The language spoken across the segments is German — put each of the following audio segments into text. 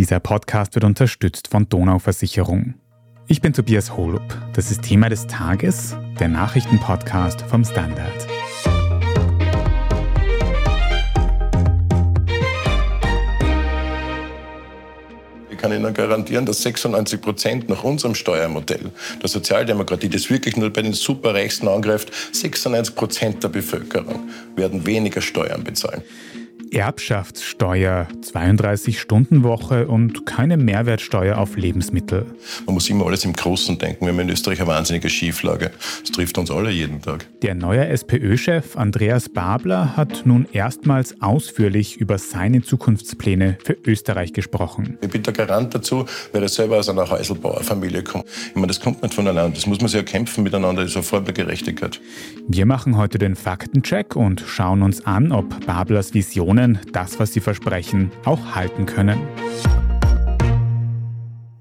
Dieser Podcast wird unterstützt von Donauversicherung. Ich bin Tobias Holub. Das ist Thema des Tages, der Nachrichtenpodcast vom Standard. Ich kann Ihnen garantieren, dass 96 Prozent nach unserem Steuermodell der Sozialdemokratie, das wirklich nur bei den Superreichsten angreift, 96 Prozent der Bevölkerung werden weniger Steuern bezahlen. Erbschaftssteuer, 32-Stunden-Woche und keine Mehrwertsteuer auf Lebensmittel. Man muss immer alles im Großen denken. Wir haben in Österreich eine wahnsinnige Schieflage. Das trifft uns alle jeden Tag. Der neue SPÖ-Chef Andreas Babler hat nun erstmals ausführlich über seine Zukunftspläne für Österreich gesprochen. Ich bin der Garant dazu, weil er selber aus einer Häuselbauerfamilie kommt. Ich meine, das kommt nicht voneinander. Das muss man sich erkämpfen miteinander. Das ist eine Form der Gerechtigkeit. Wir machen heute den Faktencheck und schauen uns an, ob Bablers Visionen Personen das, was sie versprechen, auch halten können.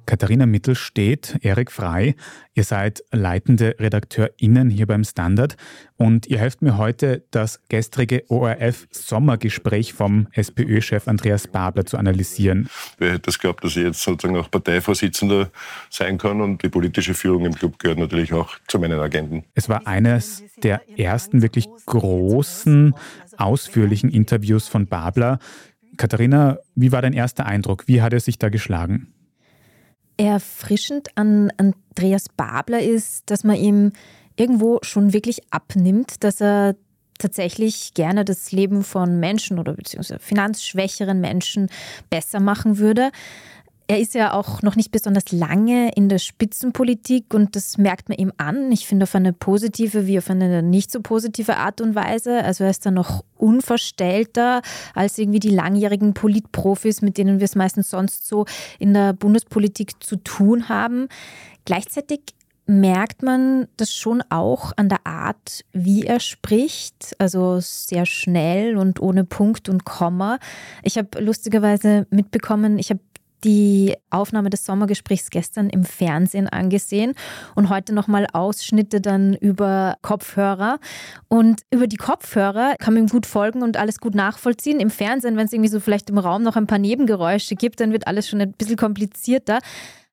Katharina Mittelstedt, Erik Frei, ihr seid leitende RedakteurInnen hier beim Standard und ihr helft mir heute, das gestrige ORF-Sommergespräch vom SPÖ-Chef Andreas Babler zu analysieren. Wer hätte es geglaubt, dass ich jetzt sozusagen auch Parteivorsitzender sein kann und die politische Führung im Club gehört natürlich auch zu meinen Agenten. Es war eines der ersten wirklich großen, ausführlichen Interviews von Babler. Katharina, wie war dein erster Eindruck? Wie hat er sich da geschlagen? erfrischend an Andreas Babler ist, dass man ihm irgendwo schon wirklich abnimmt, dass er tatsächlich gerne das Leben von Menschen oder beziehungsweise finanzschwächeren Menschen besser machen würde. Er ist ja auch noch nicht besonders lange in der Spitzenpolitik und das merkt man ihm an. Ich finde auf eine positive wie auf eine nicht so positive Art und Weise. Also er ist da noch unverstellter als irgendwie die langjährigen Politprofis, mit denen wir es meistens sonst so in der Bundespolitik zu tun haben. Gleichzeitig merkt man das schon auch an der Art, wie er spricht, also sehr schnell und ohne Punkt und Komma. Ich habe lustigerweise mitbekommen, ich habe die Aufnahme des Sommergesprächs gestern im Fernsehen angesehen und heute nochmal Ausschnitte dann über Kopfhörer. Und über die Kopfhörer kann man ihm gut folgen und alles gut nachvollziehen. Im Fernsehen, wenn es irgendwie so vielleicht im Raum noch ein paar Nebengeräusche gibt, dann wird alles schon ein bisschen komplizierter.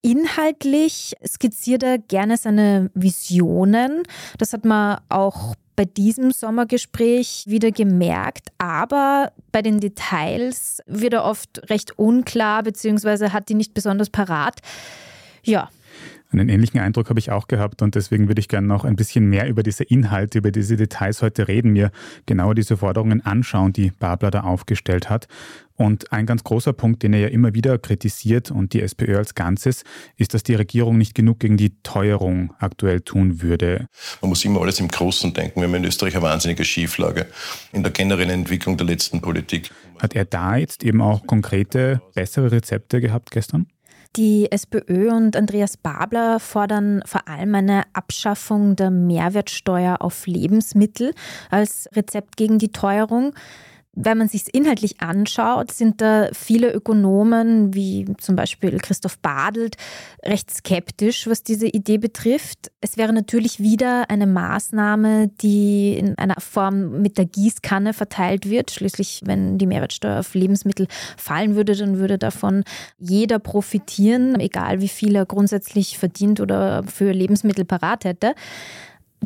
Inhaltlich skizziert er gerne seine Visionen. Das hat man auch bei diesem Sommergespräch wieder gemerkt, aber bei den Details wird er oft recht unklar, beziehungsweise hat die nicht besonders parat. Ja, einen ähnlichen Eindruck habe ich auch gehabt und deswegen würde ich gerne noch ein bisschen mehr über diese Inhalte, über diese Details heute reden, mir genauer diese Forderungen anschauen, die Babler da aufgestellt hat. Und ein ganz großer Punkt, den er ja immer wieder kritisiert und die SPÖ als Ganzes, ist, dass die Regierung nicht genug gegen die Teuerung aktuell tun würde. Man muss immer alles im Großen denken. Wir haben in Österreich eine wahnsinnige Schieflage in der generellen Entwicklung der letzten Politik. Hat er da jetzt eben auch konkrete, bessere Rezepte gehabt gestern? Die SPÖ und Andreas Babler fordern vor allem eine Abschaffung der Mehrwertsteuer auf Lebensmittel als Rezept gegen die Teuerung. Wenn man sich es inhaltlich anschaut, sind da viele Ökonomen, wie zum Beispiel Christoph Badelt, recht skeptisch, was diese Idee betrifft. Es wäre natürlich wieder eine Maßnahme, die in einer Form mit der Gießkanne verteilt wird. Schließlich, wenn die Mehrwertsteuer auf Lebensmittel fallen würde, dann würde davon jeder profitieren, egal wie viel er grundsätzlich verdient oder für Lebensmittel parat hätte.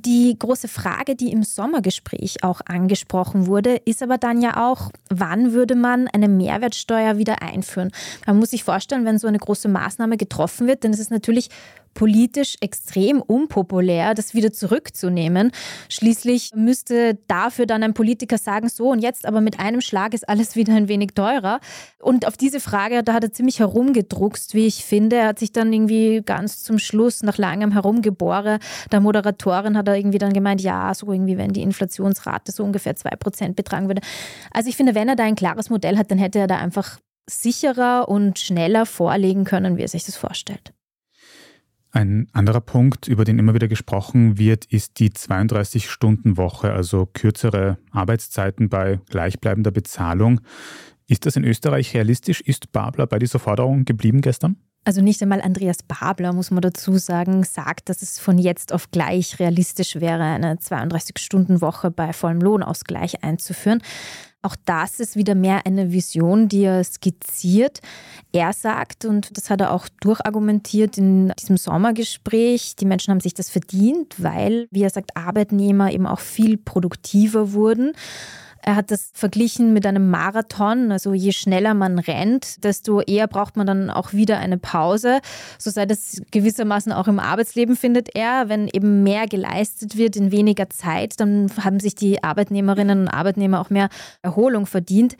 Die große Frage, die im Sommergespräch auch angesprochen wurde, ist aber dann ja auch, wann würde man eine Mehrwertsteuer wieder einführen? Man muss sich vorstellen, wenn so eine große Maßnahme getroffen wird, dann ist es natürlich politisch extrem unpopulär, das wieder zurückzunehmen. Schließlich müsste dafür dann ein Politiker sagen, so und jetzt aber mit einem Schlag ist alles wieder ein wenig teurer. Und auf diese Frage, da hat er ziemlich herumgedruckst, wie ich finde. Er hat sich dann irgendwie ganz zum Schluss, nach langem Herumgebohre, der Moderatorin hat er irgendwie dann gemeint, ja, so irgendwie, wenn die Inflationsrate so ungefähr 2% betragen würde. Also ich finde, wenn er da ein klares Modell hat, dann hätte er da einfach sicherer und schneller vorlegen können, wie er sich das vorstellt. Ein anderer Punkt, über den immer wieder gesprochen wird, ist die 32-Stunden-Woche, also kürzere Arbeitszeiten bei gleichbleibender Bezahlung. Ist das in Österreich realistisch? Ist Babler bei dieser Forderung geblieben gestern? Also nicht einmal Andreas Babler, muss man dazu sagen, sagt, dass es von jetzt auf gleich realistisch wäre, eine 32-Stunden-Woche bei vollem Lohnausgleich einzuführen. Auch das ist wieder mehr eine Vision, die er skizziert. Er sagt, und das hat er auch durchargumentiert in diesem Sommergespräch, die Menschen haben sich das verdient, weil, wie er sagt, Arbeitnehmer eben auch viel produktiver wurden. Er hat das verglichen mit einem Marathon. Also je schneller man rennt, desto eher braucht man dann auch wieder eine Pause. So sei das gewissermaßen auch im Arbeitsleben, findet er. Wenn eben mehr geleistet wird in weniger Zeit, dann haben sich die Arbeitnehmerinnen und Arbeitnehmer auch mehr Erholung verdient.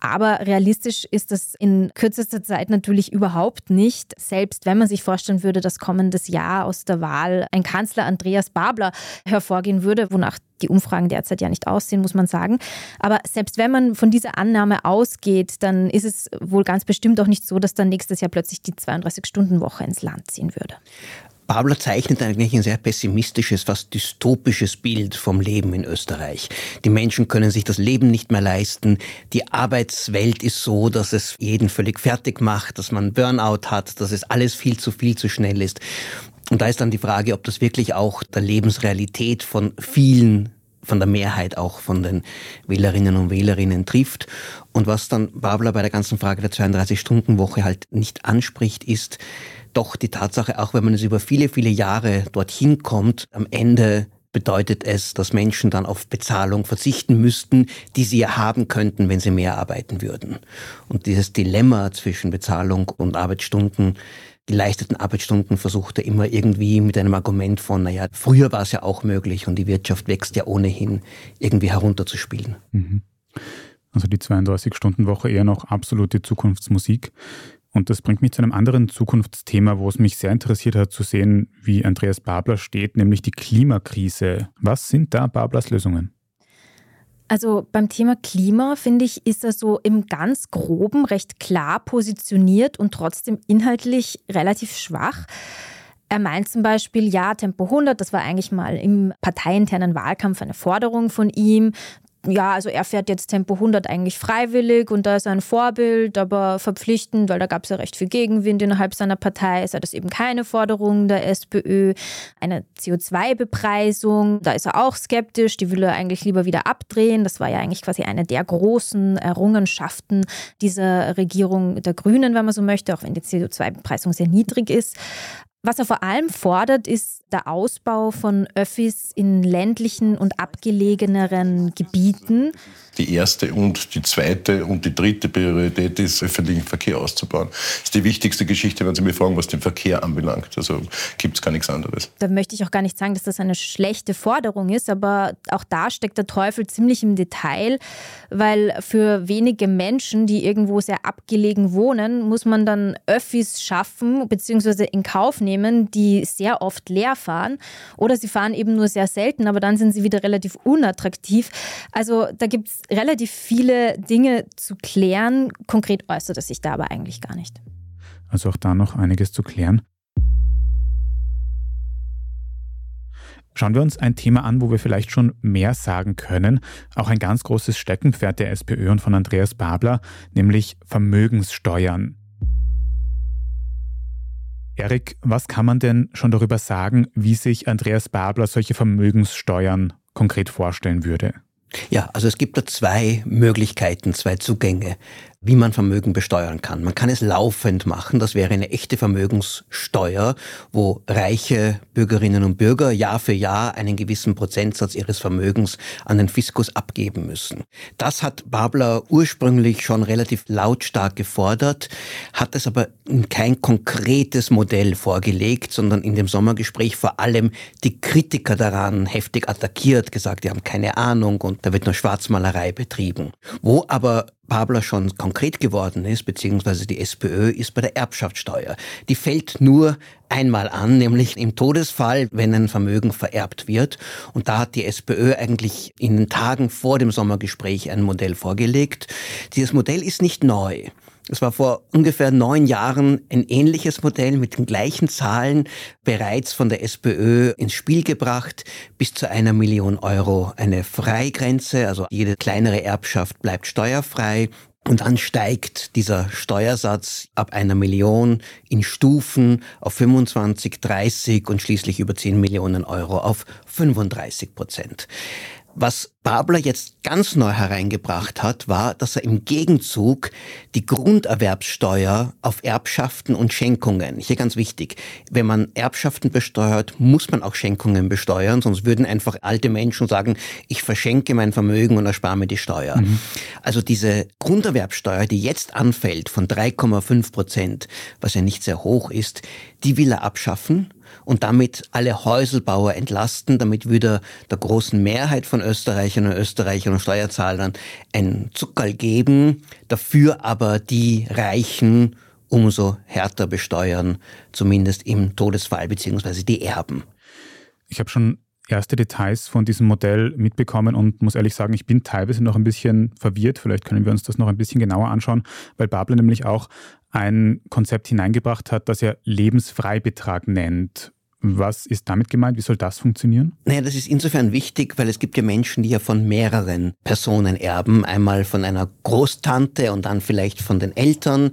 Aber realistisch ist das in kürzester Zeit natürlich überhaupt nicht. Selbst wenn man sich vorstellen würde, dass kommendes Jahr aus der Wahl ein Kanzler Andreas Babler hervorgehen würde, wonach die Umfragen derzeit ja nicht aussehen, muss man sagen. Aber selbst wenn man von dieser Annahme ausgeht, dann ist es wohl ganz bestimmt auch nicht so, dass dann nächstes Jahr plötzlich die 32-Stunden-Woche ins Land ziehen würde. Babler zeichnet eigentlich ein sehr pessimistisches, fast dystopisches Bild vom Leben in Österreich. Die Menschen können sich das Leben nicht mehr leisten. Die Arbeitswelt ist so, dass es jeden völlig fertig macht, dass man Burnout hat, dass es alles viel zu viel zu schnell ist. Und da ist dann die Frage, ob das wirklich auch der Lebensrealität von vielen von der Mehrheit auch von den Wählerinnen und Wählerinnen trifft. Und was dann Babler bei der ganzen Frage der 32-Stunden-Woche halt nicht anspricht, ist, doch die Tatsache, auch wenn man es über viele, viele Jahre dorthin kommt, am Ende bedeutet es, dass Menschen dann auf Bezahlung verzichten müssten, die sie ja haben könnten, wenn sie mehr arbeiten würden. Und dieses Dilemma zwischen Bezahlung und Arbeitsstunden, die leisteten Arbeitsstunden versucht er immer irgendwie mit einem Argument von, naja, früher war es ja auch möglich und die Wirtschaft wächst ja ohnehin, irgendwie herunterzuspielen. Mhm. Also die 32-Stunden-Woche eher noch absolute Zukunftsmusik. Und das bringt mich zu einem anderen Zukunftsthema, wo es mich sehr interessiert hat zu sehen, wie Andreas Babler steht, nämlich die Klimakrise. Was sind da Bablers Lösungen? Also beim Thema Klima, finde ich, ist er so im ganz groben recht klar positioniert und trotzdem inhaltlich relativ schwach. Er meint zum Beispiel, ja, Tempo 100, das war eigentlich mal im parteiinternen Wahlkampf eine Forderung von ihm ja, also er fährt jetzt Tempo 100 eigentlich freiwillig und da ist er ein Vorbild, aber verpflichtend, weil da gab es ja recht viel Gegenwind innerhalb seiner Partei, ist er das eben keine Forderung der SPÖ. Eine CO2-Bepreisung, da ist er auch skeptisch, die will er eigentlich lieber wieder abdrehen. Das war ja eigentlich quasi eine der großen Errungenschaften dieser Regierung der Grünen, wenn man so möchte, auch wenn die CO2-Bepreisung sehr niedrig ist. Was er vor allem fordert, ist der Ausbau von Öffis in ländlichen und abgelegeneren Gebieten. Die erste und die zweite und die dritte Priorität ist, öffentlichen Verkehr auszubauen. Das ist die wichtigste Geschichte, wenn Sie mich fragen, was den Verkehr anbelangt. Also gibt es gar nichts anderes. Da möchte ich auch gar nicht sagen, dass das eine schlechte Forderung ist, aber auch da steckt der Teufel ziemlich im Detail, weil für wenige Menschen, die irgendwo sehr abgelegen wohnen, muss man dann Öffis schaffen bzw. in Kauf nehmen, die sehr oft leer fahren oder sie fahren eben nur sehr selten, aber dann sind sie wieder relativ unattraktiv. Also da gibt es relativ viele Dinge zu klären. Konkret äußert es sich da aber eigentlich gar nicht. Also auch da noch einiges zu klären. Schauen wir uns ein Thema an, wo wir vielleicht schon mehr sagen können. Auch ein ganz großes Steckenpferd der SPÖ und von Andreas Babler, nämlich Vermögenssteuern. Erik, was kann man denn schon darüber sagen, wie sich Andreas Babler solche Vermögenssteuern konkret vorstellen würde? Ja, also es gibt da zwei Möglichkeiten, zwei Zugänge wie man Vermögen besteuern kann. Man kann es laufend machen. Das wäre eine echte Vermögenssteuer, wo reiche Bürgerinnen und Bürger Jahr für Jahr einen gewissen Prozentsatz ihres Vermögens an den Fiskus abgeben müssen. Das hat Babler ursprünglich schon relativ lautstark gefordert, hat es aber kein konkretes Modell vorgelegt, sondern in dem Sommergespräch vor allem die Kritiker daran heftig attackiert, gesagt, die haben keine Ahnung und da wird nur Schwarzmalerei betrieben. Wo aber Babler schon konkret geworden ist, beziehungsweise die SPÖ, ist bei der Erbschaftssteuer. Die fällt nur einmal an, nämlich im Todesfall, wenn ein Vermögen vererbt wird. Und da hat die SPÖ eigentlich in den Tagen vor dem Sommergespräch ein Modell vorgelegt. Dieses Modell ist nicht neu. Es war vor ungefähr neun Jahren ein ähnliches Modell mit den gleichen Zahlen bereits von der SPÖ ins Spiel gebracht, bis zu einer Million Euro eine Freigrenze, also jede kleinere Erbschaft bleibt steuerfrei. Und dann steigt dieser Steuersatz ab einer Million in Stufen auf 25, 30 und schließlich über 10 Millionen Euro auf 35 Prozent. Was Babler jetzt ganz neu hereingebracht hat, war, dass er im Gegenzug die Grunderwerbssteuer auf Erbschaften und Schenkungen, hier ganz wichtig, wenn man Erbschaften besteuert, muss man auch Schenkungen besteuern, sonst würden einfach alte Menschen sagen, ich verschenke mein Vermögen und erspare mir die Steuer. Mhm. Also diese Grunderwerbssteuer, die jetzt anfällt von 3,5 Prozent, was ja nicht sehr hoch ist, die will er abschaffen und damit alle Häuselbauer entlasten, damit wieder der großen Mehrheit von Österreichern und Österreichern und Steuerzahlern ein Zuckerl geben, dafür aber die Reichen umso härter besteuern, zumindest im Todesfall beziehungsweise die Erben. Ich habe schon erste Details von diesem Modell mitbekommen und muss ehrlich sagen, ich bin teilweise noch ein bisschen verwirrt. Vielleicht können wir uns das noch ein bisschen genauer anschauen, weil Babler nämlich auch ein Konzept hineingebracht hat, das er Lebensfreibetrag nennt. Was ist damit gemeint? Wie soll das funktionieren? Naja, das ist insofern wichtig, weil es gibt ja Menschen, die ja von mehreren Personen erben. Einmal von einer Großtante und dann vielleicht von den Eltern.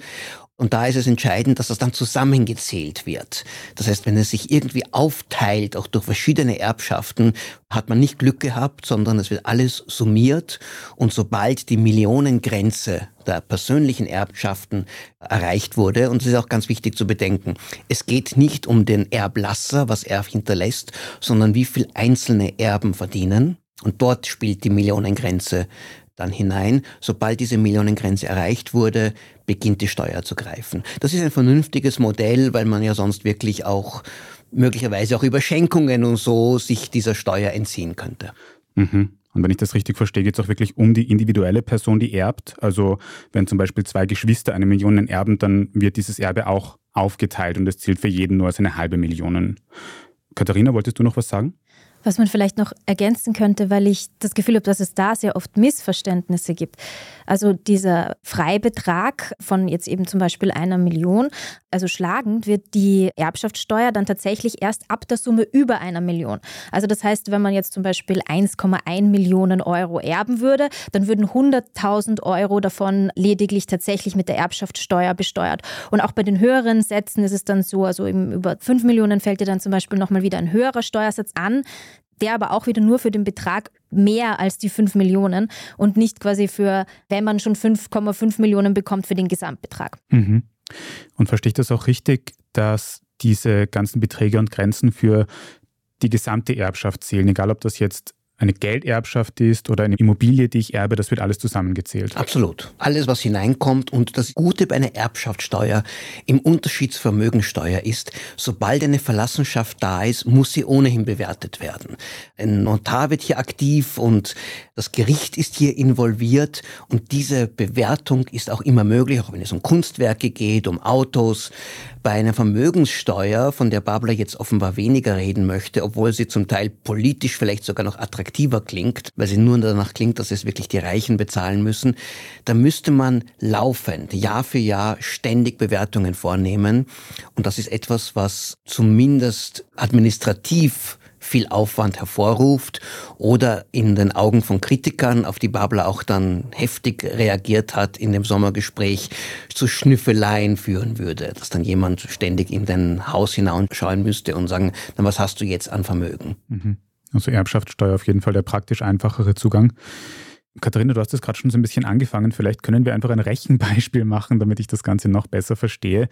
Und da ist es entscheidend, dass das dann zusammengezählt wird. Das heißt, wenn es sich irgendwie aufteilt, auch durch verschiedene Erbschaften, hat man nicht Glück gehabt, sondern es wird alles summiert. Und sobald die Millionengrenze der persönlichen Erbschaften erreicht wurde, und es ist auch ganz wichtig zu bedenken, es geht nicht um den Erblasser, was er hinterlässt, sondern wie viel einzelne Erben verdienen. Und dort spielt die Millionengrenze dann hinein. Sobald diese Millionengrenze erreicht wurde, beginnt die Steuer zu greifen. Das ist ein vernünftiges Modell, weil man ja sonst wirklich auch möglicherweise auch über Schenkungen und so sich dieser Steuer entziehen könnte. Mhm. Und wenn ich das richtig verstehe, geht es auch wirklich um die individuelle Person, die erbt. Also wenn zum Beispiel zwei Geschwister eine Million erben, dann wird dieses Erbe auch aufgeteilt und es zählt für jeden nur als eine halbe Million. Katharina, wolltest du noch was sagen? Was man vielleicht noch ergänzen könnte, weil ich das Gefühl habe, dass es da sehr oft Missverständnisse gibt. Also dieser Freibetrag von jetzt eben zum Beispiel einer Million, also schlagend wird die Erbschaftssteuer dann tatsächlich erst ab der Summe über einer Million. Also das heißt, wenn man jetzt zum Beispiel 1,1 Millionen Euro erben würde, dann würden 100.000 Euro davon lediglich tatsächlich mit der Erbschaftssteuer besteuert. Und auch bei den höheren Sätzen ist es dann so, also über 5 Millionen fällt dir dann zum Beispiel nochmal wieder ein höherer Steuersatz an der aber auch wieder nur für den Betrag mehr als die 5 Millionen und nicht quasi für, wenn man schon 5,5 Millionen bekommt, für den Gesamtbetrag. Mhm. Und verstehe ich das auch richtig, dass diese ganzen Beträge und Grenzen für die gesamte Erbschaft zählen, egal ob das jetzt eine Gelderbschaft ist oder eine Immobilie, die ich erbe, das wird alles zusammengezählt. Absolut. Alles, was hineinkommt. Und das Gute bei einer Erbschaftssteuer im Unterschied zur Vermögensteuer ist, sobald eine Verlassenschaft da ist, muss sie ohnehin bewertet werden. Ein Notar wird hier aktiv und das Gericht ist hier involviert und diese Bewertung ist auch immer möglich, auch wenn es um Kunstwerke geht, um Autos. Bei einer Vermögenssteuer, von der Babler jetzt offenbar weniger reden möchte, obwohl sie zum Teil politisch vielleicht sogar noch attraktiver klingt, weil sie nur danach klingt, dass es wirklich die Reichen bezahlen müssen, da müsste man laufend, Jahr für Jahr ständig Bewertungen vornehmen. Und das ist etwas, was zumindest administrativ viel Aufwand hervorruft oder in den Augen von Kritikern, auf die Babler auch dann heftig reagiert hat in dem Sommergespräch, zu Schnüffeleien führen würde, dass dann jemand ständig in dein Haus hinausschauen müsste und sagen, na was hast du jetzt an Vermögen? Mhm. Also Erbschaftssteuer auf jeden Fall der praktisch einfachere Zugang. Katharina, du hast es gerade schon so ein bisschen angefangen. Vielleicht können wir einfach ein Rechenbeispiel machen, damit ich das Ganze noch besser verstehe.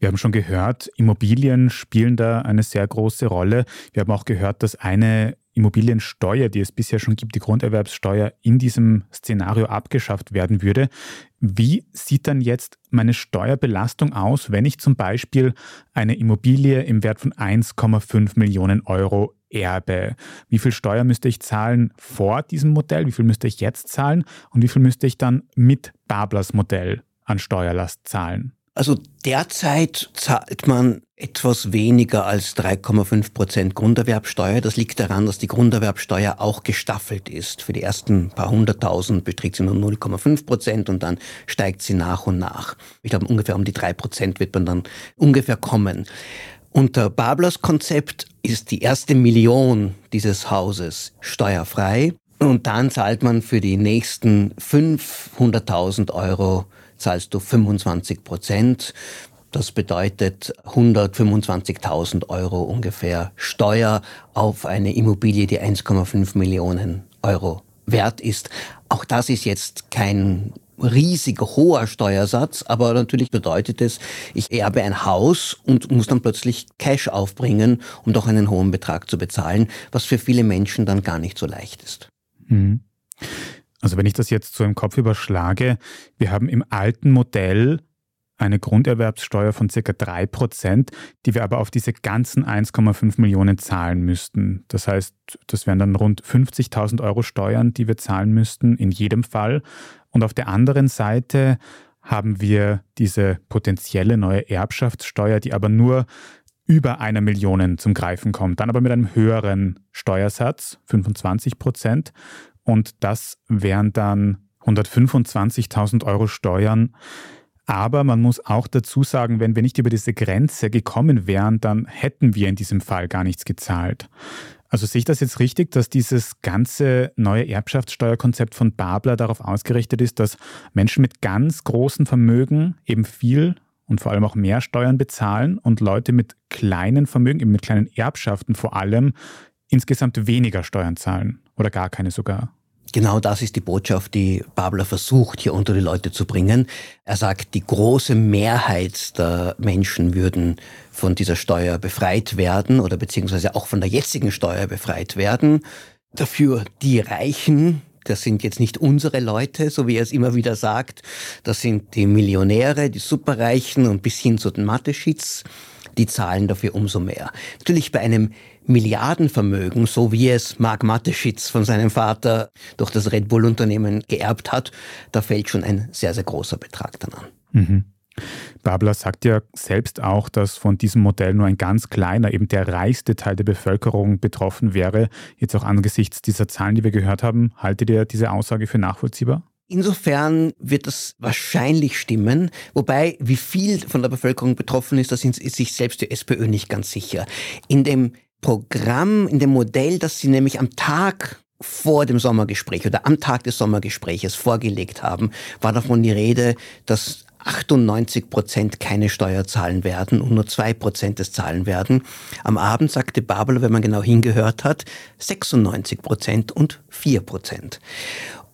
Wir haben schon gehört, Immobilien spielen da eine sehr große Rolle. Wir haben auch gehört, dass eine Immobiliensteuer, die es bisher schon gibt, die Grunderwerbssteuer, in diesem Szenario abgeschafft werden würde. Wie sieht dann jetzt meine Steuerbelastung aus, wenn ich zum Beispiel eine Immobilie im Wert von 1,5 Millionen Euro erbe? Wie viel Steuer müsste ich zahlen vor diesem Modell? Wie viel müsste ich jetzt zahlen? Und wie viel müsste ich dann mit Bablers Modell an Steuerlast zahlen? Also derzeit zahlt man etwas weniger als 3,5 Prozent Grunderwerbsteuer. Das liegt daran, dass die Grunderwerbsteuer auch gestaffelt ist. Für die ersten paar hunderttausend beträgt sie nur 0,5 Prozent und dann steigt sie nach und nach. Ich glaube, ungefähr um die drei Prozent wird man dann ungefähr kommen. Unter Bablers Konzept ist die erste Million dieses Hauses steuerfrei und dann zahlt man für die nächsten 500.000 Euro zahlst du 25 Prozent. Das bedeutet 125.000 Euro ungefähr Steuer auf eine Immobilie, die 1,5 Millionen Euro wert ist. Auch das ist jetzt kein riesig hoher Steuersatz, aber natürlich bedeutet es, ich erbe ein Haus und muss dann plötzlich Cash aufbringen, um doch einen hohen Betrag zu bezahlen, was für viele Menschen dann gar nicht so leicht ist. Mhm. Also wenn ich das jetzt so im Kopf überschlage, wir haben im alten Modell eine Grunderwerbssteuer von circa 3%, die wir aber auf diese ganzen 1,5 Millionen zahlen müssten. Das heißt, das wären dann rund 50.000 Euro Steuern, die wir zahlen müssten, in jedem Fall. Und auf der anderen Seite haben wir diese potenzielle neue Erbschaftssteuer, die aber nur über einer Million zum Greifen kommt, dann aber mit einem höheren Steuersatz, 25 Prozent. Und das wären dann 125.000 Euro Steuern. Aber man muss auch dazu sagen, wenn wir nicht über diese Grenze gekommen wären, dann hätten wir in diesem Fall gar nichts gezahlt. Also sehe ich das jetzt richtig, dass dieses ganze neue Erbschaftssteuerkonzept von Babler darauf ausgerichtet ist, dass Menschen mit ganz großen Vermögen eben viel und vor allem auch mehr Steuern bezahlen und Leute mit kleinen Vermögen, eben mit kleinen Erbschaften vor allem, insgesamt weniger Steuern zahlen oder gar keine sogar? Genau das ist die Botschaft, die Babler versucht, hier unter die Leute zu bringen. Er sagt, die große Mehrheit der Menschen würden von dieser Steuer befreit werden oder beziehungsweise auch von der jetzigen Steuer befreit werden. Dafür die Reichen, das sind jetzt nicht unsere Leute, so wie er es immer wieder sagt, das sind die Millionäre, die Superreichen und bis hin zu den Mateschitz, die zahlen dafür umso mehr. Natürlich bei einem Milliardenvermögen, so wie es Mark Mateschitz von seinem Vater durch das Red Bull-Unternehmen geerbt hat, da fällt schon ein sehr, sehr großer Betrag dann an. Mhm. Babler sagt ja selbst auch, dass von diesem Modell nur ein ganz kleiner, eben der reichste Teil der Bevölkerung betroffen wäre. Jetzt auch angesichts dieser Zahlen, die wir gehört haben, haltet ihr diese Aussage für nachvollziehbar? Insofern wird das wahrscheinlich stimmen, wobei wie viel von der Bevölkerung betroffen ist, da sind sich selbst die SPÖ nicht ganz sicher. In dem Programm, in dem Modell, das sie nämlich am Tag vor dem Sommergespräch oder am Tag des Sommergespräches vorgelegt haben, war davon die Rede, dass 98 Prozent keine Steuer zahlen werden und nur zwei Prozent es zahlen werden. Am Abend sagte Babel, wenn man genau hingehört hat, 96 Prozent und vier Prozent.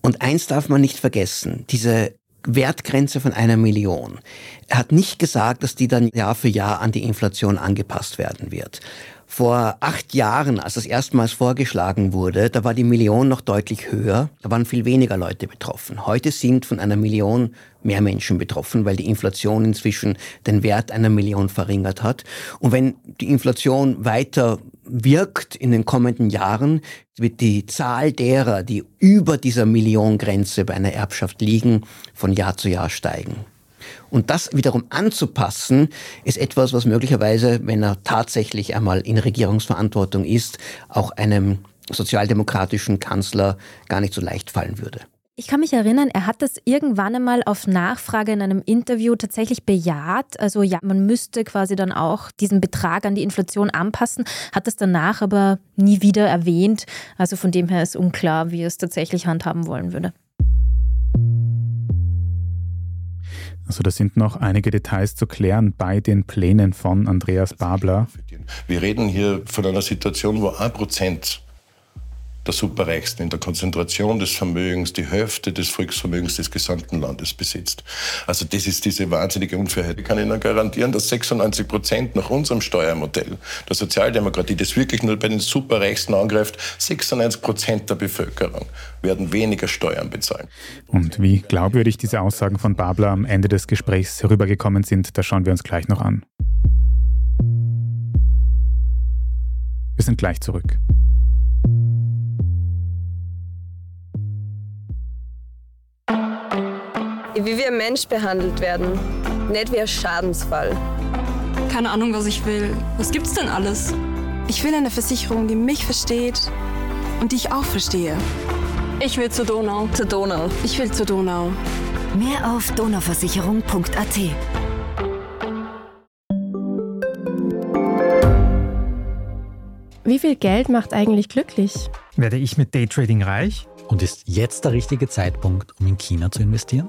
Und eins darf man nicht vergessen, diese Wertgrenze von einer Million. Er hat nicht gesagt, dass die dann Jahr für Jahr an die Inflation angepasst werden wird. Vor acht Jahren, als das erstmals vorgeschlagen wurde, da war die Million noch deutlich höher. Da waren viel weniger Leute betroffen. Heute sind von einer Million mehr Menschen betroffen, weil die Inflation inzwischen den Wert einer Million verringert hat. Und wenn die Inflation weiter wirkt in den kommenden Jahren, wird die Zahl derer, die über dieser Milliongrenze bei einer Erbschaft liegen, von Jahr zu Jahr steigen. Und das wiederum anzupassen, ist etwas, was möglicherweise, wenn er tatsächlich einmal in Regierungsverantwortung ist, auch einem sozialdemokratischen Kanzler gar nicht so leicht fallen würde. Ich kann mich erinnern, er hat das irgendwann einmal auf Nachfrage in einem Interview tatsächlich bejaht. Also ja, man müsste quasi dann auch diesen Betrag an die Inflation anpassen, hat es danach aber nie wieder erwähnt. Also von dem her ist unklar, wie er es tatsächlich handhaben wollen würde. Also da sind noch einige Details zu klären bei den Plänen von Andreas Babler. Wir reden hier von einer Situation, wo ein Prozent der Superreichsten in der Konzentration des Vermögens die Hälfte des Volksvermögens des gesamten Landes besitzt. Also das ist diese wahnsinnige Unfairheit. Ich kann Ihnen garantieren, dass 96 Prozent nach unserem Steuermodell der Sozialdemokratie, das wirklich nur bei den Superreichsten angreift, 96 Prozent der Bevölkerung werden weniger Steuern bezahlen. Und wie glaubwürdig diese Aussagen von Babler am Ende des Gesprächs herübergekommen sind, das schauen wir uns gleich noch an. Wir sind gleich zurück. Wie wir Mensch behandelt werden, nicht wie ein Schadensfall. Keine Ahnung, was ich will. Was gibt's denn alles? Ich will eine Versicherung, die mich versteht und die ich auch verstehe. Ich will zur Donau. Zur Donau. Ich will zur Donau. Mehr auf donauversicherung.at. Wie viel Geld macht eigentlich glücklich? Werde ich mit Daytrading reich? Und ist jetzt der richtige Zeitpunkt, um in China zu investieren?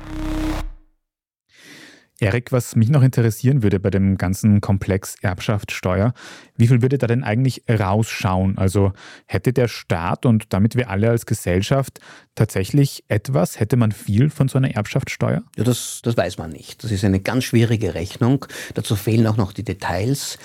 Erik, was mich noch interessieren würde bei dem ganzen Komplex Erbschaftssteuer, wie viel würde da denn eigentlich rausschauen? Also hätte der Staat und damit wir alle als Gesellschaft tatsächlich etwas, hätte man viel von so einer Erbschaftssteuer? Ja, das, das weiß man nicht. Das ist eine ganz schwierige Rechnung. Dazu fehlen auch noch die Details.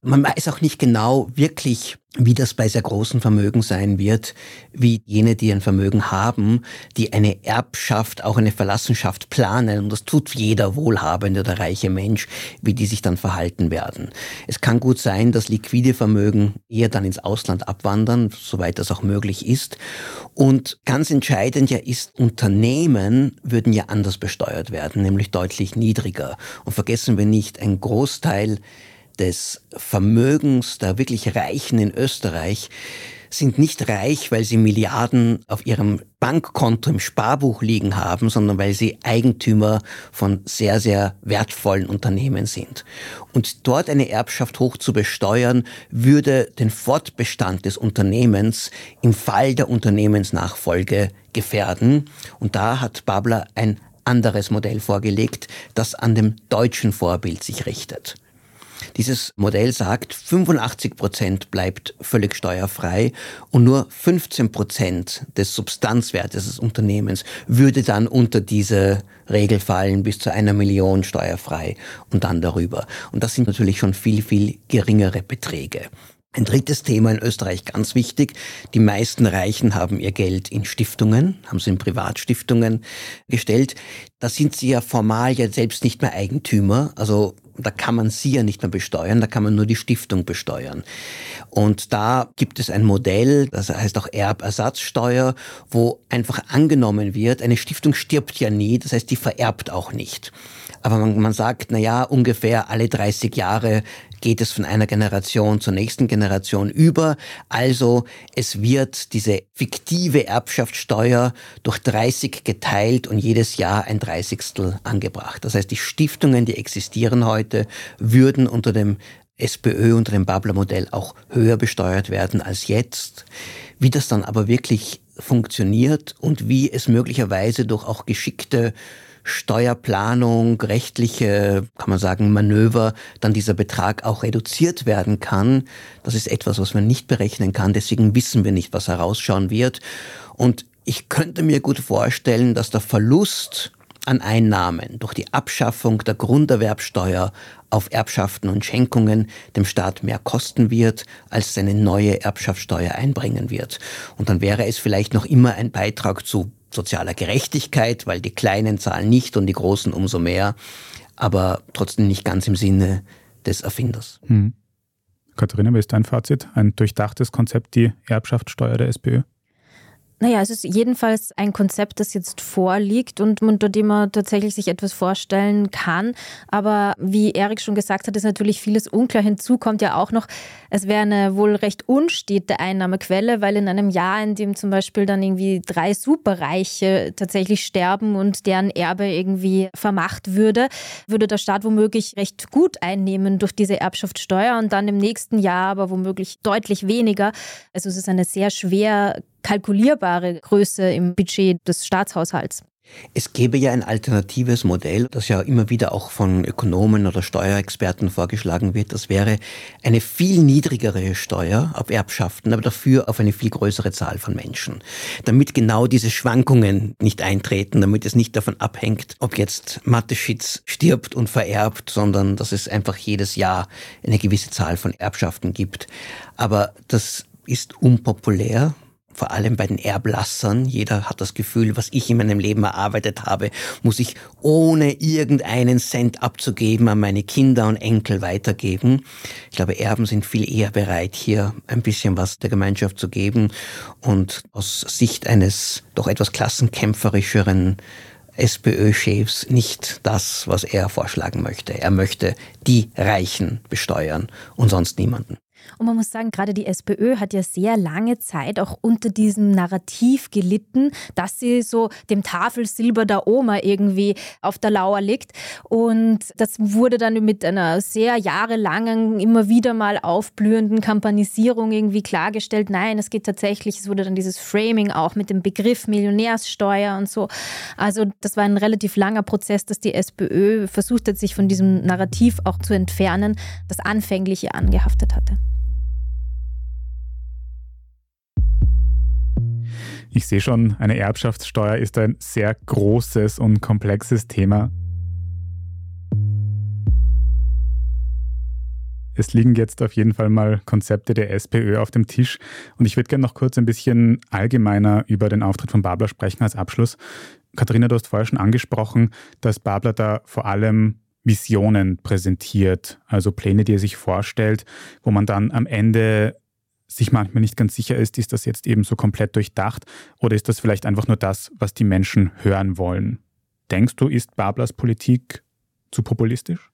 Man weiß auch nicht genau wirklich, wie das bei sehr großen Vermögen sein wird, wie jene, die ein Vermögen haben, die eine Erbschaft, auch eine Verlassenschaft planen, und das tut jeder wohlhabende oder reiche Mensch, wie die sich dann verhalten werden. Es kann gut sein, dass liquide Vermögen eher dann ins Ausland abwandern, soweit das auch möglich ist. Und ganz entscheidend ja ist, Unternehmen würden ja anders besteuert werden, nämlich deutlich niedriger. Und vergessen wir nicht, ein Großteil des Vermögens der wirklich Reichen in Österreich sind nicht reich, weil sie Milliarden auf ihrem Bankkonto im Sparbuch liegen haben, sondern weil sie Eigentümer von sehr, sehr wertvollen Unternehmen sind. Und dort eine Erbschaft hoch zu besteuern, würde den Fortbestand des Unternehmens im Fall der Unternehmensnachfolge gefährden. Und da hat Babler ein anderes Modell vorgelegt, das an dem deutschen Vorbild sich richtet. Dieses Modell sagt, 85 Prozent bleibt völlig steuerfrei und nur 15 Prozent des Substanzwertes des Unternehmens würde dann unter diese Regel fallen, bis zu einer Million steuerfrei und dann darüber. Und das sind natürlich schon viel, viel geringere Beträge. Ein drittes Thema in Österreich ganz wichtig. Die meisten Reichen haben ihr Geld in Stiftungen, haben sie in Privatstiftungen gestellt. Da sind sie ja formal ja selbst nicht mehr Eigentümer. Also da kann man sie ja nicht mehr besteuern, da kann man nur die Stiftung besteuern. Und da gibt es ein Modell, das heißt auch Erbersatzsteuer, wo einfach angenommen wird, eine Stiftung stirbt ja nie, das heißt, die vererbt auch nicht. Aber man, man sagt, na ja, ungefähr alle 30 Jahre geht es von einer Generation zur nächsten Generation über. Also es wird diese fiktive Erbschaftssteuer durch 30 geteilt und jedes Jahr ein Dreißigstel angebracht. Das heißt, die Stiftungen, die existieren heute, würden unter dem SPÖ, unter dem Babler-Modell auch höher besteuert werden als jetzt. Wie das dann aber wirklich funktioniert und wie es möglicherweise durch auch geschickte Steuerplanung, rechtliche, kann man sagen, Manöver, dann dieser Betrag auch reduziert werden kann. Das ist etwas, was man nicht berechnen kann. Deswegen wissen wir nicht, was herausschauen wird. Und ich könnte mir gut vorstellen, dass der Verlust an Einnahmen durch die Abschaffung der Grunderwerbsteuer auf Erbschaften und Schenkungen dem Staat mehr kosten wird, als seine neue Erbschaftssteuer einbringen wird. Und dann wäre es vielleicht noch immer ein Beitrag zu sozialer Gerechtigkeit, weil die Kleinen zahlen nicht und die Großen umso mehr, aber trotzdem nicht ganz im Sinne des Erfinders. Hm. Katharina, wie ist dein Fazit? Ein durchdachtes Konzept, die Erbschaftssteuer der SPÖ? Naja, es ist jedenfalls ein Konzept, das jetzt vorliegt und unter dem man tatsächlich sich etwas vorstellen kann. Aber wie Erik schon gesagt hat, ist natürlich vieles unklar. Hinzu kommt ja auch noch, es wäre eine wohl recht unstete Einnahmequelle, weil in einem Jahr, in dem zum Beispiel dann irgendwie drei Superreiche tatsächlich sterben und deren Erbe irgendwie vermacht würde, würde der Staat womöglich recht gut einnehmen durch diese Erbschaftssteuer und dann im nächsten Jahr aber womöglich deutlich weniger. Also es ist eine sehr schwer kalkulierbare Größe im Budget des Staatshaushalts. Es gäbe ja ein alternatives Modell, das ja immer wieder auch von Ökonomen oder Steuerexperten vorgeschlagen wird. Das wäre eine viel niedrigere Steuer auf Erbschaften, aber dafür auf eine viel größere Zahl von Menschen. Damit genau diese Schwankungen nicht eintreten, damit es nicht davon abhängt, ob jetzt Mateschitz stirbt und vererbt, sondern dass es einfach jedes Jahr eine gewisse Zahl von Erbschaften gibt. Aber das ist unpopulär vor allem bei den Erblassern. Jeder hat das Gefühl, was ich in meinem Leben erarbeitet habe, muss ich ohne irgendeinen Cent abzugeben an meine Kinder und Enkel weitergeben. Ich glaube, Erben sind viel eher bereit, hier ein bisschen was der Gemeinschaft zu geben und aus Sicht eines doch etwas klassenkämpferischeren SPÖ-Chefs nicht das, was er vorschlagen möchte. Er möchte die Reichen besteuern und sonst niemanden. Und man muss sagen, gerade die SPÖ hat ja sehr lange Zeit auch unter diesem Narrativ gelitten, dass sie so dem Tafelsilber der Oma irgendwie auf der Lauer liegt. Und das wurde dann mit einer sehr jahrelangen, immer wieder mal aufblühenden Kampanisierung irgendwie klargestellt. Nein, es geht tatsächlich, es wurde dann dieses Framing auch mit dem Begriff Millionärssteuer und so. Also das war ein relativ langer Prozess, dass die SPÖ versucht hat, sich von diesem Narrativ auch zu entfernen, das anfängliche angehaftet hatte. Ich sehe schon, eine Erbschaftssteuer ist ein sehr großes und komplexes Thema. Es liegen jetzt auf jeden Fall mal Konzepte der SPÖ auf dem Tisch und ich würde gerne noch kurz ein bisschen allgemeiner über den Auftritt von Babler sprechen als Abschluss. Katharina, du hast vorher schon angesprochen, dass Babler da vor allem Visionen präsentiert, also Pläne, die er sich vorstellt, wo man dann am Ende sich manchmal nicht ganz sicher ist, ist das jetzt eben so komplett durchdacht oder ist das vielleicht einfach nur das, was die Menschen hören wollen? Denkst du, ist Bablers Politik zu populistisch?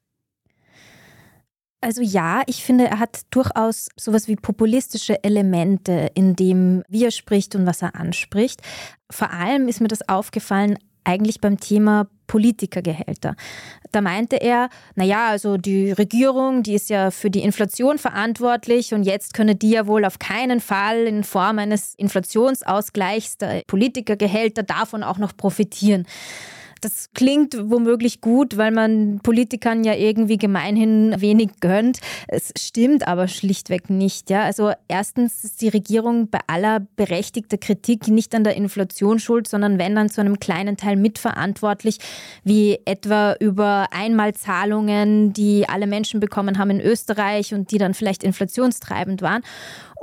Also ja, ich finde, er hat durchaus sowas wie populistische Elemente in dem, wie er spricht und was er anspricht. Vor allem ist mir das aufgefallen eigentlich beim Thema Politikergehälter. Da meinte er, naja, also die Regierung, die ist ja für die Inflation verantwortlich und jetzt könne die ja wohl auf keinen Fall in Form eines Inflationsausgleichs der Politikergehälter davon auch noch profitieren. Das klingt womöglich gut, weil man Politikern ja irgendwie gemeinhin wenig gönnt. Es stimmt aber schlichtweg nicht. Ja? Also erstens ist die Regierung bei aller berechtigter Kritik nicht an der Inflation schuld, sondern wenn dann zu einem kleinen Teil mitverantwortlich, wie etwa über Einmalzahlungen, die alle Menschen bekommen haben in Österreich und die dann vielleicht inflationstreibend waren.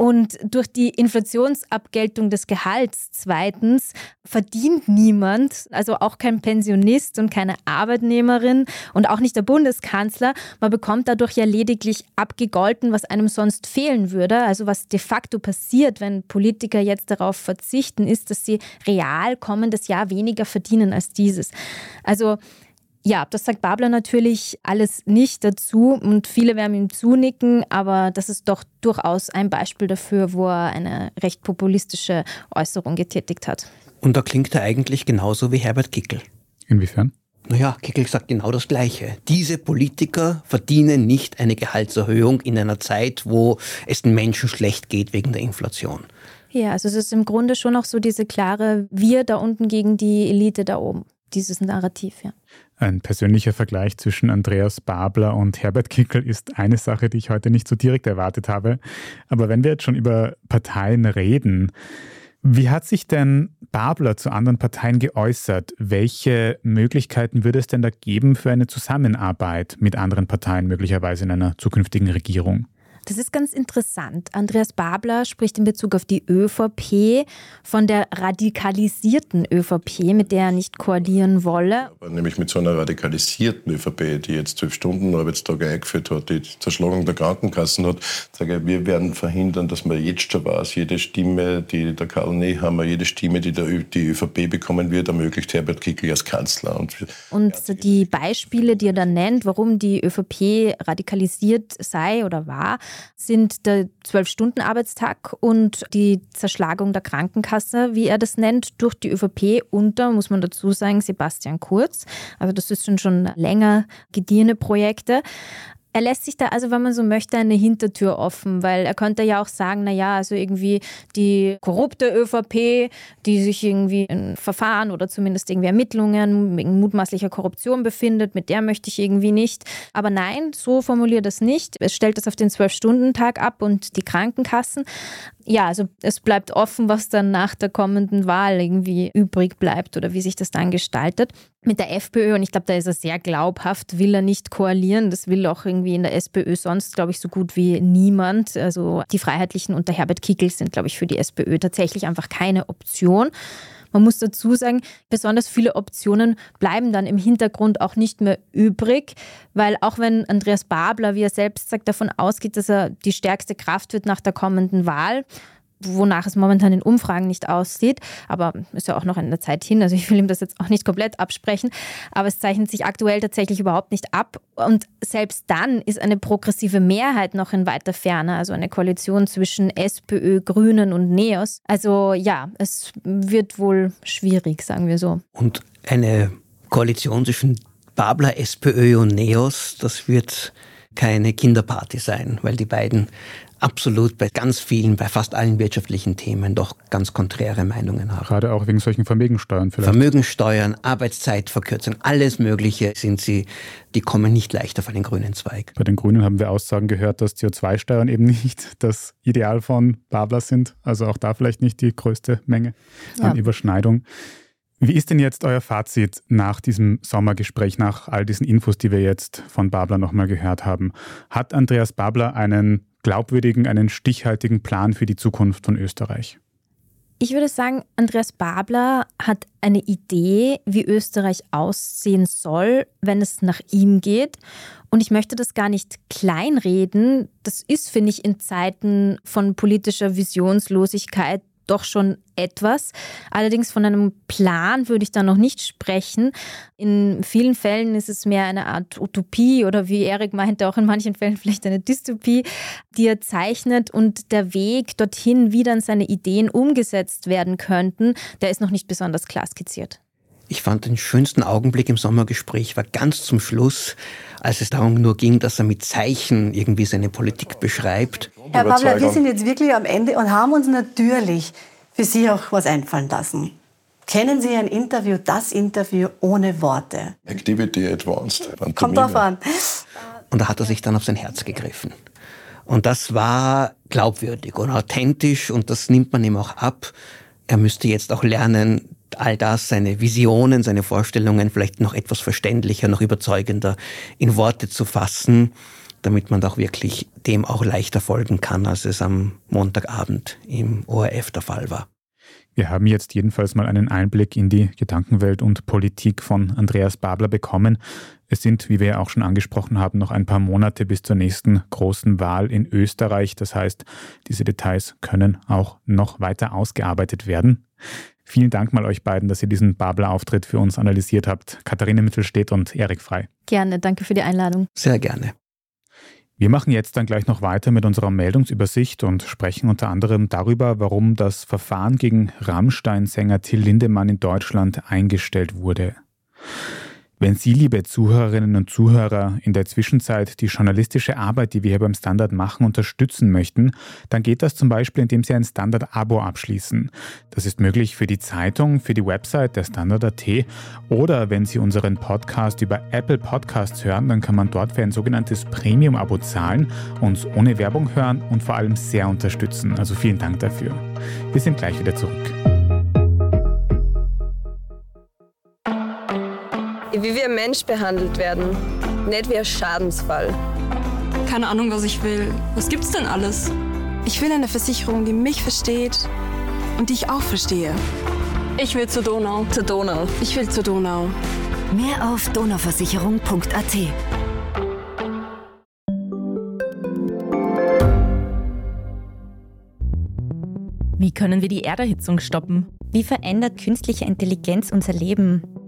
Und durch die Inflationsabgeltung des Gehalts zweitens verdient niemand, also auch kein Pensionist und keine Arbeitnehmerin und auch nicht der Bundeskanzler. Man bekommt dadurch ja lediglich abgegolten, was einem sonst fehlen würde. Also was de facto passiert, wenn Politiker jetzt darauf verzichten, ist, dass sie real kommendes Jahr weniger verdienen als dieses. Also ja, das sagt Babler natürlich alles nicht dazu und viele werden ihm zunicken, aber das ist doch durchaus ein Beispiel dafür, wo er eine recht populistische Äußerung getätigt hat. Und da klingt er eigentlich genauso wie Herbert Kickel. Inwiefern? Naja, Kickel sagt genau das Gleiche. Diese Politiker verdienen nicht eine Gehaltserhöhung in einer Zeit, wo es den Menschen schlecht geht wegen der Inflation. Ja, also es ist im Grunde schon auch so diese klare Wir da unten gegen die Elite da oben. Dieses Narrativ, ja. Ein persönlicher Vergleich zwischen Andreas Babler und Herbert Kickel ist eine Sache, die ich heute nicht so direkt erwartet habe. Aber wenn wir jetzt schon über Parteien reden, wie hat sich denn Babler zu anderen Parteien geäußert? Welche Möglichkeiten würde es denn da geben für eine Zusammenarbeit mit anderen Parteien möglicherweise in einer zukünftigen Regierung? Das ist ganz interessant. Andreas Babler spricht in Bezug auf die ÖVP von der radikalisierten ÖVP, mit der er nicht koalieren wolle. Aber nämlich mit so einer radikalisierten ÖVP, die jetzt zwölf Stunden Arbeitstage eingeführt hat, die Zerschlagung der Krankenkassen hat, sage ich, wir werden verhindern, dass man jetzt schon weiß, jede Stimme, die der Karl Nehammer, jede Stimme, die der Ö die ÖVP bekommen wird, ermöglicht Herbert Kickl als Kanzler. Und, Und die Beispiele, die er dann nennt, warum die ÖVP radikalisiert sei oder war, sind der Zwölf-Stunden-Arbeitstag und die Zerschlagung der Krankenkasse, wie er das nennt, durch die ÖVP unter, muss man dazu sagen, Sebastian Kurz. Also das ist schon länger gediehene Projekte. Er lässt sich da also, wenn man so möchte, eine Hintertür offen, weil er könnte ja auch sagen, na ja, also irgendwie die korrupte ÖVP, die sich irgendwie in Verfahren oder zumindest irgendwie Ermittlungen wegen mutmaßlicher Korruption befindet, mit der möchte ich irgendwie nicht. Aber nein, so formuliert es nicht. Es stellt das auf den Zwölf-Stunden-Tag ab und die Krankenkassen ja, also es bleibt offen, was dann nach der kommenden Wahl irgendwie übrig bleibt oder wie sich das dann gestaltet. Mit der FPÖ, und ich glaube, da ist er sehr glaubhaft, will er nicht koalieren. Das will auch irgendwie in der SPÖ sonst, glaube ich, so gut wie niemand. Also die Freiheitlichen unter Herbert Kickl sind, glaube ich, für die SPÖ tatsächlich einfach keine Option. Man muss dazu sagen, besonders viele Optionen bleiben dann im Hintergrund auch nicht mehr übrig, weil auch wenn Andreas Babler, wie er selbst sagt, davon ausgeht, dass er die stärkste Kraft wird nach der kommenden Wahl, wonach es momentan in Umfragen nicht aussieht. Aber ist ja auch noch in der Zeit hin. Also ich will ihm das jetzt auch nicht komplett absprechen. Aber es zeichnet sich aktuell tatsächlich überhaupt nicht ab. Und selbst dann ist eine progressive Mehrheit noch in weiter Ferne. Also eine Koalition zwischen SPÖ, Grünen und NEOS. Also ja, es wird wohl schwierig, sagen wir so. Und eine Koalition zwischen Babler, SPÖ und NEOS, das wird keine Kinderparty sein, weil die beiden absolut bei ganz vielen, bei fast allen wirtschaftlichen Themen doch ganz konträre Meinungen haben. Gerade auch wegen solchen Vermögensteuern vielleicht. Vermögensteuern, Arbeitszeitverkürzung, alles Mögliche sind sie, die kommen nicht leicht auf einen grünen Zweig. Bei den Grünen haben wir Aussagen gehört, dass CO2-Steuern eben nicht das Ideal von Babler sind. Also auch da vielleicht nicht die größte Menge an ja. Überschneidung. Wie ist denn jetzt euer Fazit nach diesem Sommergespräch, nach all diesen Infos, die wir jetzt von Babler nochmal gehört haben? Hat Andreas Babler einen glaubwürdigen, einen stichhaltigen Plan für die Zukunft von Österreich? Ich würde sagen, Andreas Babler hat eine Idee, wie Österreich aussehen soll, wenn es nach ihm geht. Und ich möchte das gar nicht kleinreden. Das ist, finde ich, in Zeiten von politischer Visionslosigkeit doch schon etwas. Allerdings von einem Plan würde ich da noch nicht sprechen. In vielen Fällen ist es mehr eine Art Utopie oder wie Erik meinte, auch in manchen Fällen vielleicht eine Dystopie, die er zeichnet und der Weg dorthin, wie dann seine Ideen umgesetzt werden könnten, der ist noch nicht besonders klar skizziert. Ich fand den schönsten Augenblick im Sommergespräch war ganz zum Schluss, als es darum nur ging, dass er mit Zeichen irgendwie seine Politik beschreibt. Herr Pavler, wir sind jetzt wirklich am Ende und haben uns natürlich für Sie auch was einfallen lassen. Kennen Sie ein Interview, das Interview ohne Worte? Activity Advanced. Pantomime. Kommt drauf an. Und da hat er sich dann auf sein Herz gegriffen. Und das war glaubwürdig und authentisch und das nimmt man ihm auch ab. Er müsste jetzt auch lernen, all das, seine Visionen, seine Vorstellungen vielleicht noch etwas verständlicher, noch überzeugender in Worte zu fassen, damit man doch wirklich dem auch leichter folgen kann, als es am Montagabend im ORF der Fall war. Wir haben jetzt jedenfalls mal einen Einblick in die Gedankenwelt und Politik von Andreas Babler bekommen. Es sind, wie wir ja auch schon angesprochen haben, noch ein paar Monate bis zur nächsten großen Wahl in Österreich. Das heißt, diese Details können auch noch weiter ausgearbeitet werden. Vielen Dank mal euch beiden, dass ihr diesen Babler-Auftritt für uns analysiert habt. Katharine Mittelstedt und Erik Frei. Gerne, danke für die Einladung. Sehr gerne. Wir machen jetzt dann gleich noch weiter mit unserer Meldungsübersicht und sprechen unter anderem darüber, warum das Verfahren gegen Rammstein-Sänger Till Lindemann in Deutschland eingestellt wurde. Wenn Sie, liebe Zuhörerinnen und Zuhörer, in der Zwischenzeit die journalistische Arbeit, die wir hier beim Standard machen, unterstützen möchten, dann geht das zum Beispiel, indem Sie ein Standard-Abo abschließen. Das ist möglich für die Zeitung, für die Website der Standard.at oder wenn Sie unseren Podcast über Apple Podcasts hören, dann kann man dort für ein sogenanntes Premium-Abo zahlen, uns ohne Werbung hören und vor allem sehr unterstützen. Also vielen Dank dafür. Wir sind gleich wieder zurück. Wie wir Mensch behandelt werden, nicht wie ein Schadensfall. Keine Ahnung, was ich will. Was gibt's denn alles? Ich will eine Versicherung, die mich versteht und die ich auch verstehe. Ich will zur Donau. Zur Donau. Ich will zur Donau. Mehr auf donauversicherung.at. Wie können wir die Erderhitzung stoppen? Wie verändert künstliche Intelligenz unser Leben?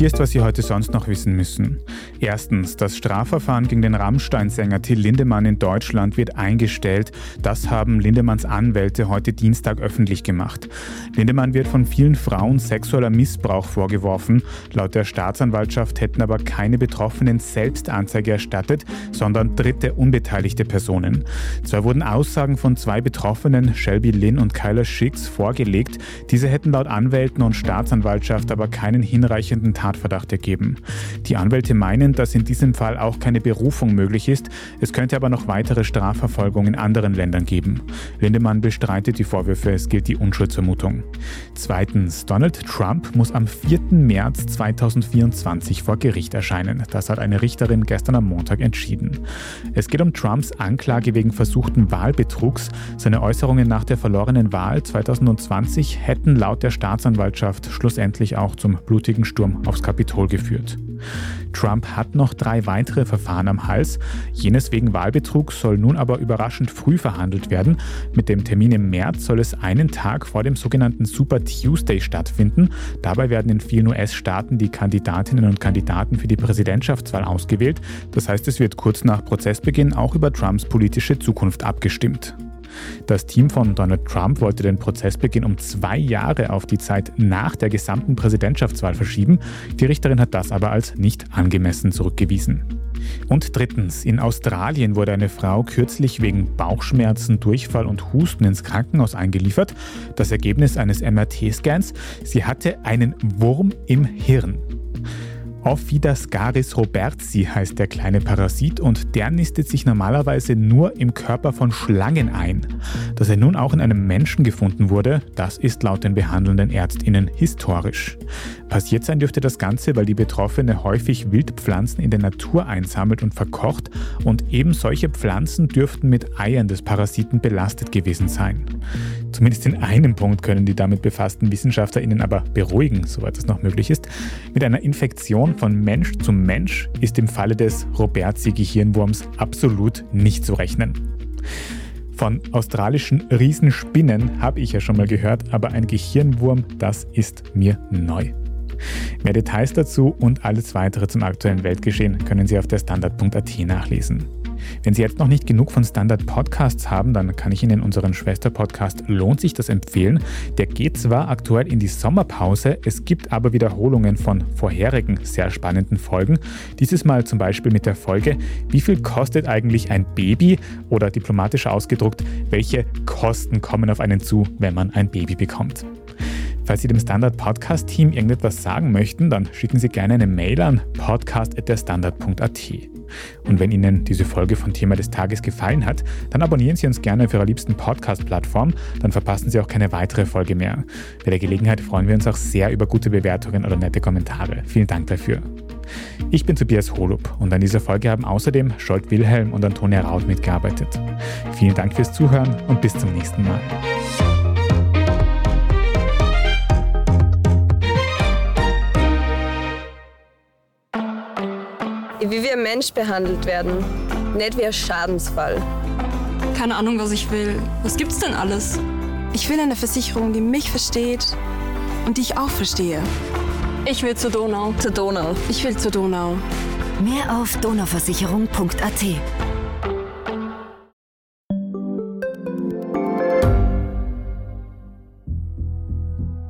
Hier ist, was Sie heute sonst noch wissen müssen. Erstens, das Strafverfahren gegen den Rammstein-Sänger Till Lindemann in Deutschland wird eingestellt. Das haben Lindemanns Anwälte heute Dienstag öffentlich gemacht. Lindemann wird von vielen Frauen sexueller Missbrauch vorgeworfen. Laut der Staatsanwaltschaft hätten aber keine Betroffenen selbst Anzeige erstattet, sondern dritte unbeteiligte Personen. Zwar wurden Aussagen von zwei Betroffenen, Shelby Lynn und Kyler Schicks, vorgelegt. Diese hätten laut Anwälten und Staatsanwaltschaft aber keinen hinreichenden Tat Tatverdacht ergeben. Die Anwälte meinen, dass in diesem Fall auch keine Berufung möglich ist. Es könnte aber noch weitere Strafverfolgung in anderen Ländern geben. Lindemann bestreitet die Vorwürfe, es gilt die Unschuldsvermutung. Zweitens, Donald Trump muss am 4. März 2024 vor Gericht erscheinen. Das hat eine Richterin gestern am Montag entschieden. Es geht um Trumps Anklage wegen versuchten Wahlbetrugs. Seine Äußerungen nach der verlorenen Wahl 2020 hätten laut der Staatsanwaltschaft schlussendlich auch zum blutigen Sturm aufs Kapitol geführt. Trump hat noch drei weitere Verfahren am Hals. Jenes wegen Wahlbetrug soll nun aber überraschend früh verhandelt werden. Mit dem Termin im März soll es einen Tag vor dem sogenannten Super Tuesday stattfinden. Dabei werden in vielen US-Staaten die Kandidatinnen und Kandidaten für die Präsidentschaftswahl ausgewählt. Das heißt, es wird kurz nach Prozessbeginn auch über Trumps politische Zukunft abgestimmt. Das Team von Donald Trump wollte den Prozessbeginn um zwei Jahre auf die Zeit nach der gesamten Präsidentschaftswahl verschieben. Die Richterin hat das aber als nicht angemessen zurückgewiesen. Und drittens, in Australien wurde eine Frau kürzlich wegen Bauchschmerzen, Durchfall und Husten ins Krankenhaus eingeliefert. Das Ergebnis eines MRT-Scans, sie hatte einen Wurm im Hirn. Ophidascaris robertsi heißt der kleine Parasit und der nistet sich normalerweise nur im Körper von Schlangen ein. Dass er nun auch in einem Menschen gefunden wurde, das ist laut den behandelnden Ärztinnen historisch. Passiert sein dürfte das Ganze, weil die Betroffene häufig Wildpflanzen in der Natur einsammelt und verkocht und eben solche Pflanzen dürften mit Eiern des Parasiten belastet gewesen sein. Zumindest in einem Punkt können die damit befassten WissenschaftlerInnen aber beruhigen, soweit es noch möglich ist. Mit einer Infektion von Mensch zu Mensch ist im Falle des Robertsi-Gehirnwurms absolut nicht zu rechnen. Von australischen Riesenspinnen habe ich ja schon mal gehört, aber ein Gehirnwurm, das ist mir neu. Mehr Details dazu und alles weitere zum aktuellen Weltgeschehen können Sie auf der Standard.at nachlesen. Wenn Sie jetzt noch nicht genug von Standard Podcasts haben, dann kann ich Ihnen unseren Schwester-Podcast Lohnt sich das empfehlen. Der geht zwar aktuell in die Sommerpause, es gibt aber Wiederholungen von vorherigen sehr spannenden Folgen. Dieses Mal zum Beispiel mit der Folge Wie viel kostet eigentlich ein Baby? Oder diplomatisch ausgedruckt, welche Kosten kommen auf einen zu, wenn man ein Baby bekommt? Falls Sie dem Standard Podcast Team irgendetwas sagen möchten, dann schicken Sie gerne eine Mail an podcast.derstandard.at. Und wenn Ihnen diese Folge von Thema des Tages gefallen hat, dann abonnieren Sie uns gerne auf Ihrer liebsten Podcast-Plattform, dann verpassen Sie auch keine weitere Folge mehr. Bei der Gelegenheit freuen wir uns auch sehr über gute Bewertungen oder nette Kommentare. Vielen Dank dafür. Ich bin Tobias Holub und an dieser Folge haben außerdem Scholt Wilhelm und Antonia Raut mitgearbeitet. Vielen Dank fürs Zuhören und bis zum nächsten Mal. Wie wir Mensch behandelt werden, nicht wie ein Schadensfall. Keine Ahnung, was ich will. Was gibt's denn alles? Ich will eine Versicherung, die mich versteht und die ich auch verstehe. Ich will zur Donau. Zur Donau. Ich will zur Donau. Mehr auf donauversicherung.at.